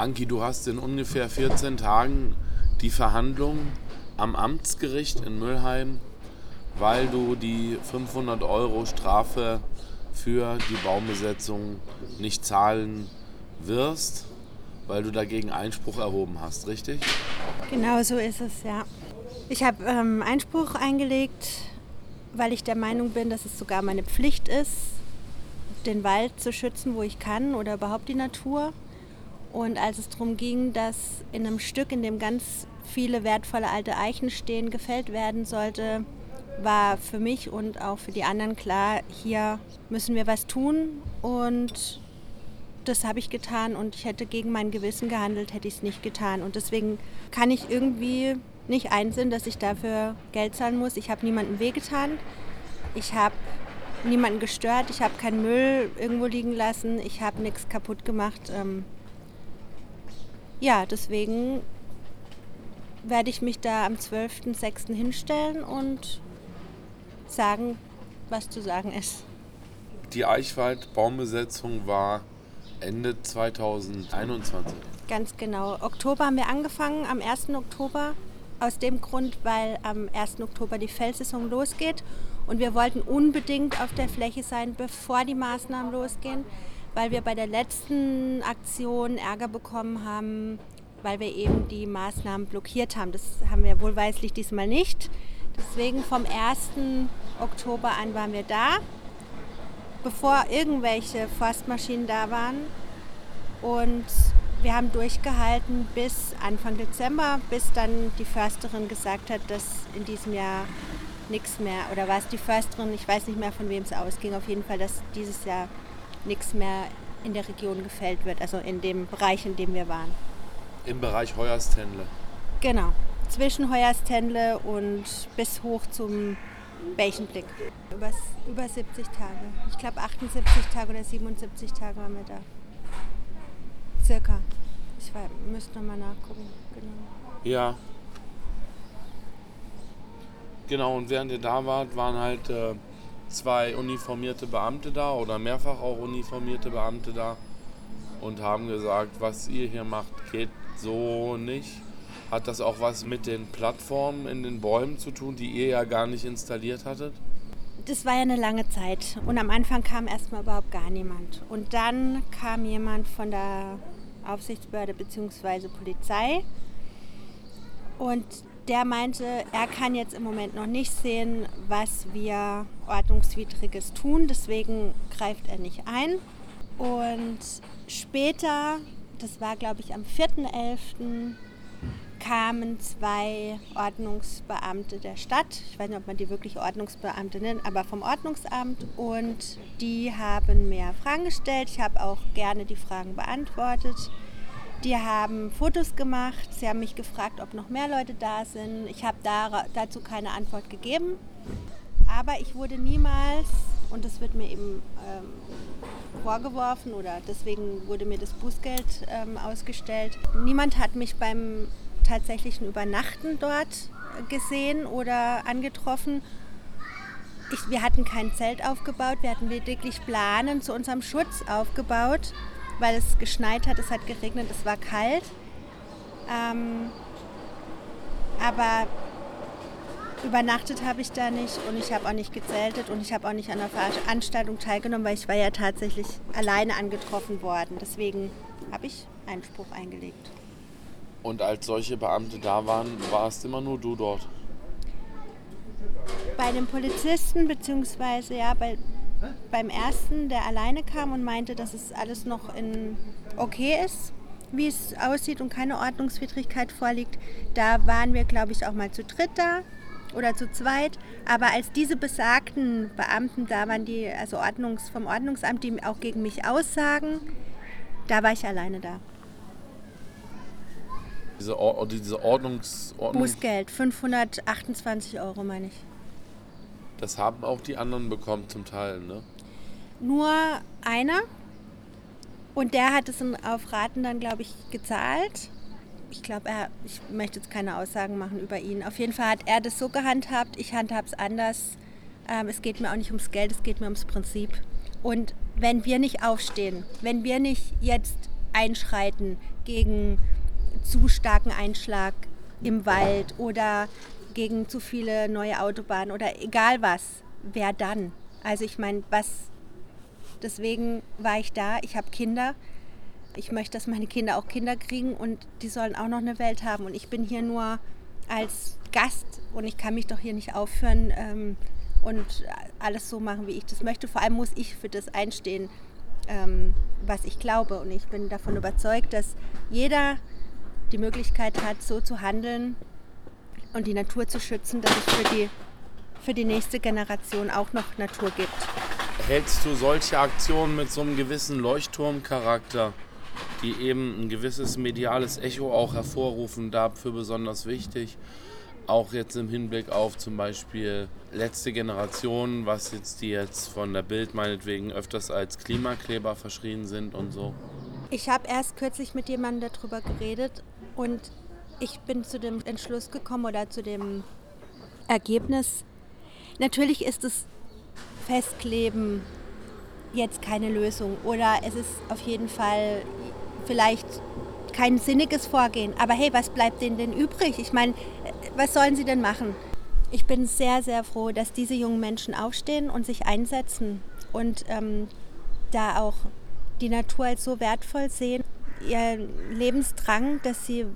Anki, du hast in ungefähr 14 Tagen die Verhandlung am Amtsgericht in Müllheim, weil du die 500 Euro Strafe für die Baumbesetzung nicht zahlen wirst, weil du dagegen Einspruch erhoben hast, richtig? Genau so ist es, ja. Ich habe ähm, Einspruch eingelegt, weil ich der Meinung bin, dass es sogar meine Pflicht ist, den Wald zu schützen, wo ich kann oder überhaupt die Natur. Und als es darum ging, dass in einem Stück, in dem ganz viele wertvolle alte Eichen stehen, gefällt werden sollte, war für mich und auch für die anderen klar, hier müssen wir was tun. Und das habe ich getan und ich hätte gegen mein Gewissen gehandelt, hätte ich es nicht getan. Und deswegen kann ich irgendwie nicht einsehen, dass ich dafür Geld zahlen muss. Ich habe niemandem wehgetan. Ich habe niemanden gestört. Ich habe keinen Müll irgendwo liegen lassen. Ich habe nichts kaputt gemacht. Ähm, ja, deswegen werde ich mich da am 12.06. hinstellen und sagen, was zu sagen ist. Die Eichwald-Baumbesetzung war Ende 2021. Ganz genau. Oktober haben wir angefangen, am 1. Oktober. Aus dem Grund, weil am 1. Oktober die Fellsaison losgeht. Und wir wollten unbedingt auf der Fläche sein, bevor die Maßnahmen losgehen, weil wir bei der letzten Aktion Ärger bekommen haben, weil wir eben die Maßnahmen blockiert haben. Das haben wir wohlweislich diesmal nicht. Deswegen vom 1. Oktober an waren wir da, bevor irgendwelche Forstmaschinen da waren. Und wir haben durchgehalten bis Anfang Dezember, bis dann die Försterin gesagt hat, dass in diesem Jahr nichts mehr, oder war es die Försterin, ich weiß nicht mehr von wem es ausging, auf jeden Fall, dass dieses Jahr nichts mehr in der Region gefällt wird, also in dem Bereich, in dem wir waren. Im Bereich Heuerstendle. Genau, zwischen Heuerstendle und bis hoch zum Bächenblick. Über, über 70 Tage. Ich glaube 78 Tage oder 77 Tage waren wir da. Circa. Ich war, müsste nochmal nachgucken. Genau. Ja. Genau, und während ihr da wart, waren halt äh, zwei uniformierte Beamte da oder mehrfach auch uniformierte Beamte da und haben gesagt, was ihr hier macht, geht so nicht. Hat das auch was mit den Plattformen in den Bäumen zu tun, die ihr ja gar nicht installiert hattet? Das war ja eine lange Zeit und am Anfang kam erstmal überhaupt gar niemand. Und dann kam jemand von der Aufsichtsbehörde bzw. Polizei und der meinte, er kann jetzt im Moment noch nicht sehen, was wir ordnungswidriges tun, deswegen greift er nicht ein. Und später das war glaube ich am 4.11., kamen zwei Ordnungsbeamte der Stadt, ich weiß nicht, ob man die wirklich Ordnungsbeamte nennt, aber vom Ordnungsamt und die haben mehr Fragen gestellt. Ich habe auch gerne die Fragen beantwortet. Die haben Fotos gemacht, sie haben mich gefragt, ob noch mehr Leute da sind. Ich habe da, dazu keine Antwort gegeben, aber ich wurde niemals, und das wird mir eben ähm, vorgeworfen oder deswegen wurde mir das Bußgeld ähm, ausgestellt. Niemand hat mich beim tatsächlichen Übernachten dort gesehen oder angetroffen. Ich, wir hatten kein Zelt aufgebaut, wir hatten lediglich Planen zu unserem Schutz aufgebaut, weil es geschneit hat, es hat geregnet, es war kalt. Ähm, aber Übernachtet habe ich da nicht und ich habe auch nicht gezeltet und ich habe auch nicht an der Veranstaltung teilgenommen, weil ich war ja tatsächlich alleine angetroffen worden. Deswegen habe ich Einspruch eingelegt. Und als solche Beamte da waren, warst immer nur du dort? Bei dem Polizisten, beziehungsweise ja, bei, beim ersten, der alleine kam und meinte, dass es alles noch in okay ist, wie es aussieht und keine Ordnungswidrigkeit vorliegt, da waren wir, glaube ich, auch mal zu dritt da oder zu zweit. Aber als diese besagten Beamten da waren, die also Ordnungs, vom Ordnungsamt, die auch gegen mich aussagen, da war ich alleine da. Diese, Or diese Ordnungs, Ordnungs Bußgeld, 528 Euro meine ich. Das haben auch die anderen bekommen zum Teil, ne? Nur einer. Und der hat es auf Raten dann, glaube ich, gezahlt ich glaube, ich möchte jetzt keine Aussagen machen über ihn. Auf jeden Fall hat er das so gehandhabt, ich handhabe es anders. Ähm, es geht mir auch nicht ums Geld, es geht mir ums Prinzip. Und wenn wir nicht aufstehen, wenn wir nicht jetzt einschreiten gegen zu starken Einschlag im Wald oder gegen zu viele neue Autobahnen oder egal was, wer dann? Also ich meine, was, deswegen war ich da, ich habe Kinder, ich möchte, dass meine Kinder auch Kinder kriegen und die sollen auch noch eine Welt haben und ich bin hier nur als Gast und ich kann mich doch hier nicht aufhören ähm, und alles so machen, wie ich das möchte. Vor allem muss ich für das einstehen, ähm, was ich glaube und ich bin davon überzeugt, dass jeder die Möglichkeit hat, so zu handeln und die Natur zu schützen, dass es für die, für die nächste Generation auch noch Natur gibt. Hältst du solche Aktionen mit so einem gewissen Leuchtturmcharakter, die eben ein gewisses mediales Echo auch hervorrufen, dafür besonders wichtig? Auch jetzt im Hinblick auf zum Beispiel letzte Generation, was jetzt die jetzt von der Bild meinetwegen öfters als Klimakleber verschrien sind und so. Ich habe erst kürzlich mit jemandem darüber geredet und ich bin zu dem Entschluss gekommen oder zu dem Ergebnis, natürlich ist das Festkleben jetzt keine Lösung oder es ist auf jeden Fall vielleicht kein sinniges Vorgehen. Aber hey, was bleibt denen denn übrig? Ich meine, was sollen sie denn machen? Ich bin sehr, sehr froh, dass diese jungen Menschen aufstehen und sich einsetzen und ähm, da auch die Natur als so wertvoll sehen ihr Lebensdrang, dass sie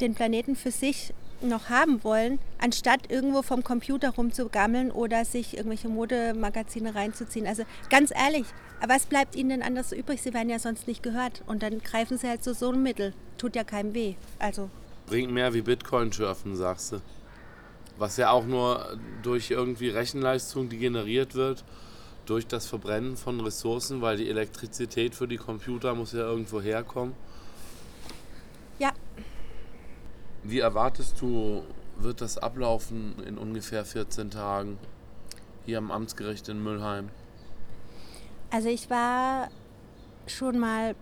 den Planeten für sich noch haben wollen, anstatt irgendwo vom Computer rumzugammeln oder sich irgendwelche Modemagazine reinzuziehen. Also ganz ehrlich, was bleibt ihnen denn anders übrig? Sie werden ja sonst nicht gehört. Und dann greifen sie halt zu so einem Mittel. Tut ja keinem weh. Also. Bringt mehr wie Bitcoin schürfen, sagst du. Was ja auch nur durch irgendwie Rechenleistung, die generiert wird, durch das Verbrennen von Ressourcen, weil die Elektrizität für die Computer muss ja irgendwo herkommen. Ja. Wie erwartest du, wird das ablaufen in ungefähr 14 Tagen hier am Amtsgericht in Müllheim? Also ich war schon mal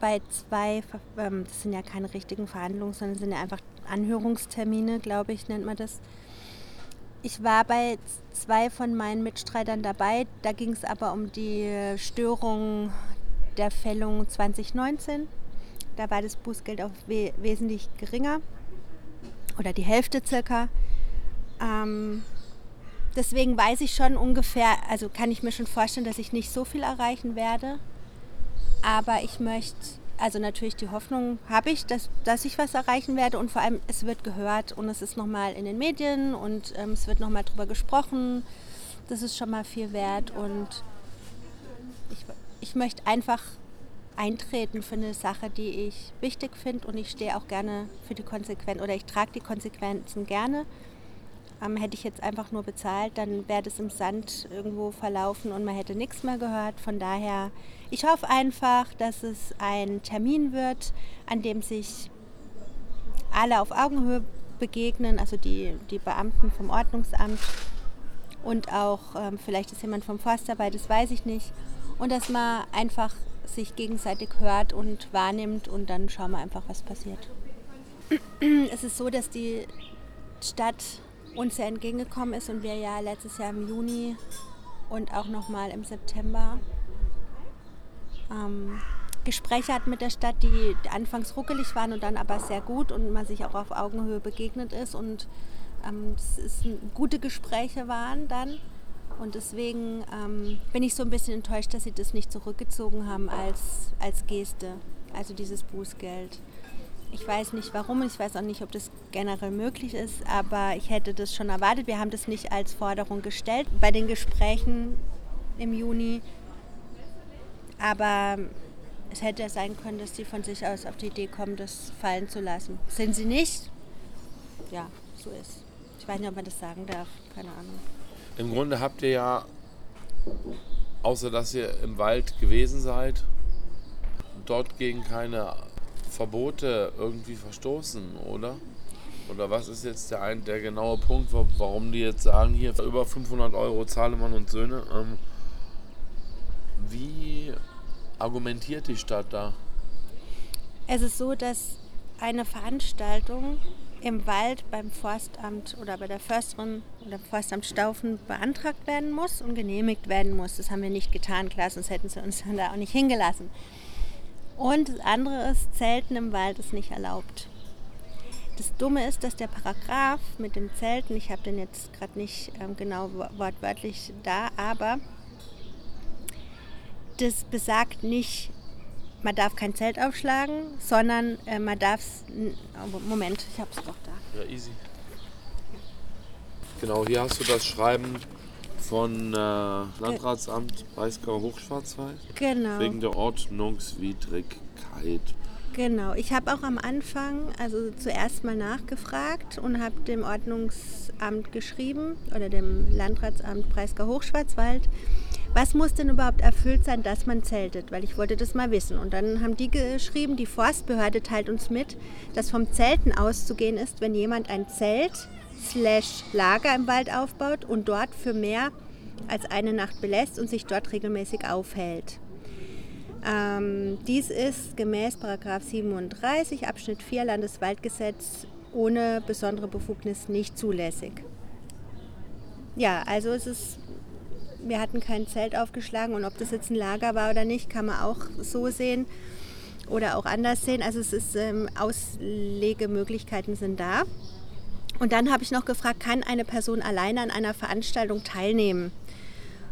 bei zwei, ähm, das sind ja keine richtigen Verhandlungen, sondern sind ja einfach Anhörungstermine, glaube ich, nennt man das. Ich war bei zwei von meinen Mitstreitern dabei. Da ging es aber um die Störung der Fällung 2019. Da war das Bußgeld auch we wesentlich geringer oder die Hälfte circa. Ähm, deswegen weiß ich schon ungefähr, also kann ich mir schon vorstellen, dass ich nicht so viel erreichen werde. Aber ich möchte also natürlich die Hoffnung habe ich, dass, dass ich was erreichen werde und vor allem es wird gehört und es ist nochmal in den Medien und ähm, es wird nochmal drüber gesprochen. Das ist schon mal viel wert und ich, ich möchte einfach eintreten für eine Sache, die ich wichtig finde und ich stehe auch gerne für die Konsequenzen oder ich trage die Konsequenzen gerne. Ähm, hätte ich jetzt einfach nur bezahlt, dann wäre das im Sand irgendwo verlaufen und man hätte nichts mehr gehört. Von daher, ich hoffe einfach, dass es ein Termin wird, an dem sich alle auf Augenhöhe begegnen, also die, die Beamten vom Ordnungsamt und auch ähm, vielleicht ist jemand vom Forstarbeit, das weiß ich nicht. Und dass man einfach sich gegenseitig hört und wahrnimmt und dann schauen wir einfach, was passiert. es ist so, dass die Stadt uns sehr entgegengekommen ist und wir ja letztes Jahr im Juni und auch nochmal im September ähm, Gespräche hatten mit der Stadt, die anfangs ruckelig waren und dann aber sehr gut und man sich auch auf Augenhöhe begegnet ist und ähm, es gute Gespräche waren dann. Und deswegen ähm, bin ich so ein bisschen enttäuscht, dass sie das nicht zurückgezogen haben als, als Geste, also dieses Bußgeld. Ich weiß nicht warum, ich weiß auch nicht, ob das generell möglich ist, aber ich hätte das schon erwartet. Wir haben das nicht als Forderung gestellt bei den Gesprächen im Juni. Aber es hätte sein können, dass die von sich aus auf die Idee kommen, das fallen zu lassen. Sind sie nicht? Ja, so ist. Ich weiß nicht, ob man das sagen darf. Keine Ahnung. Im Grunde habt ihr ja, außer dass ihr im Wald gewesen seid, dort gegen keine Verbote irgendwie verstoßen, oder? Oder was ist jetzt der, ein, der genaue Punkt, warum die jetzt sagen, hier über 500 Euro Zahlemann und Söhne? Ähm, wie argumentiert die Stadt da? Es ist so, dass eine Veranstaltung im Wald beim Forstamt oder bei der Försterin oder Forstamt Staufen beantragt werden muss und genehmigt werden muss. Das haben wir nicht getan, klar, sonst hätten sie uns dann da auch nicht hingelassen. Und das andere ist, Zelten im Wald ist nicht erlaubt. Das Dumme ist, dass der Paragraph mit dem Zelten, ich habe den jetzt gerade nicht ähm, genau wortwörtlich da, aber das besagt nicht, man darf kein Zelt aufschlagen, sondern äh, man darf es. Oh, Moment, ich habe es doch da. Ja, easy. Genau, hier hast du das Schreiben von äh, Landratsamt Breisgau Hochschwarzwald. Genau. Wegen der Ordnungswidrigkeit. Genau, ich habe auch am Anfang, also zuerst mal nachgefragt und habe dem Ordnungsamt geschrieben oder dem Landratsamt Breisgau Hochschwarzwald, was muss denn überhaupt erfüllt sein, dass man zeltet, weil ich wollte das mal wissen. Und dann haben die geschrieben, die Forstbehörde teilt uns mit, dass vom Zelten auszugehen ist, wenn jemand ein Zelt slash Lager im Wald aufbaut und dort für mehr als eine Nacht belässt und sich dort regelmäßig aufhält. Ähm, dies ist gemäß 37 Abschnitt 4 Landeswaldgesetz ohne besondere Befugnis nicht zulässig. Ja, also es ist, wir hatten kein Zelt aufgeschlagen und ob das jetzt ein Lager war oder nicht, kann man auch so sehen oder auch anders sehen. Also es ist, ähm, Auslegemöglichkeiten sind da. Und dann habe ich noch gefragt, kann eine Person alleine an einer Veranstaltung teilnehmen?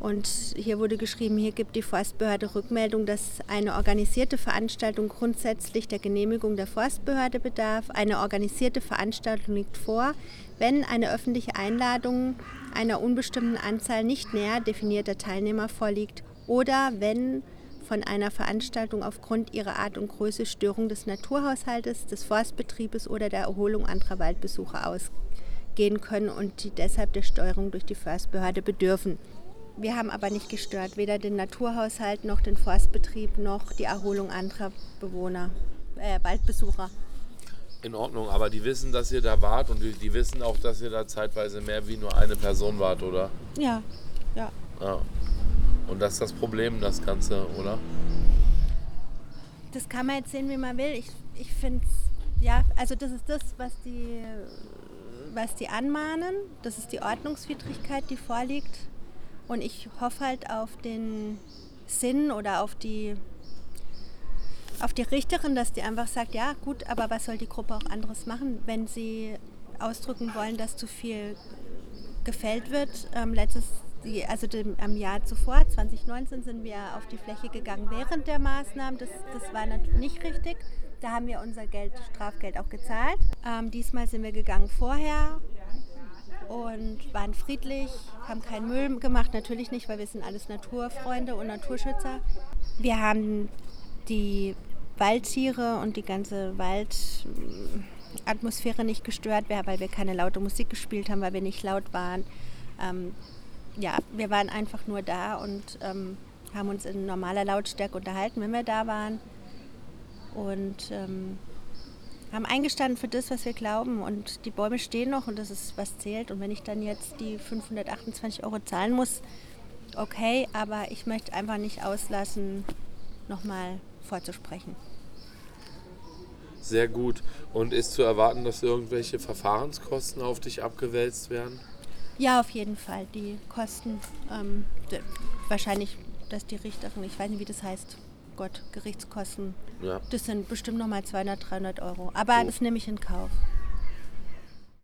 Und hier wurde geschrieben, hier gibt die Forstbehörde Rückmeldung, dass eine organisierte Veranstaltung grundsätzlich der Genehmigung der Forstbehörde bedarf. Eine organisierte Veranstaltung liegt vor, wenn eine öffentliche Einladung einer unbestimmten Anzahl nicht näher definierter Teilnehmer vorliegt oder wenn von einer Veranstaltung aufgrund ihrer Art und Größe Störung des Naturhaushaltes, des Forstbetriebes oder der Erholung anderer Waldbesucher ausgehen können und die deshalb der Steuerung durch die Forstbehörde bedürfen. Wir haben aber nicht gestört, weder den Naturhaushalt noch den Forstbetrieb noch die Erholung anderer Bewohner, äh, Waldbesucher. In Ordnung, aber die wissen, dass ihr da wart und die, die, wissen auch, dass ihr da zeitweise mehr wie nur eine Person wart, oder? Ja, ja. ja. Und das ist das Problem, das Ganze, oder? Das kann man jetzt sehen, wie man will. Ich, ich finde ja, also das ist das, was die, was die anmahnen. Das ist die Ordnungswidrigkeit, die vorliegt. Und ich hoffe halt auf den Sinn oder auf die, auf die Richterin, dass die einfach sagt, ja gut, aber was soll die Gruppe auch anderes machen, wenn sie ausdrücken wollen, dass zu viel gefällt wird. Ähm, letztes, also dem, am Jahr zuvor, 2019, sind wir auf die Fläche gegangen während der Maßnahmen. Das, das war natürlich nicht richtig. Da haben wir unser Geld, Strafgeld auch gezahlt. Ähm, diesmal sind wir gegangen vorher und waren friedlich, haben keinen Müll gemacht, natürlich nicht, weil wir sind alles Naturfreunde und Naturschützer. Wir haben die Waldtiere und die ganze Waldatmosphäre nicht gestört, weil wir keine laute Musik gespielt haben, weil wir nicht laut waren. Ähm, ja, wir waren einfach nur da und ähm, haben uns in normaler Lautstärke unterhalten, wenn wir da waren. Und ähm, haben eingestanden für das, was wir glauben und die Bäume stehen noch und das ist, was zählt. Und wenn ich dann jetzt die 528 Euro zahlen muss, okay, aber ich möchte einfach nicht auslassen, nochmal vorzusprechen. Sehr gut. Und ist zu erwarten, dass irgendwelche Verfahrenskosten auf dich abgewälzt werden? Ja, auf jeden Fall. Die Kosten, ähm, wahrscheinlich, dass die Richterin, ich weiß nicht, wie das heißt, Gott, Gerichtskosten. Ja. Das sind bestimmt nochmal 200, 300 Euro. Aber oh. das nehme ich in Kauf.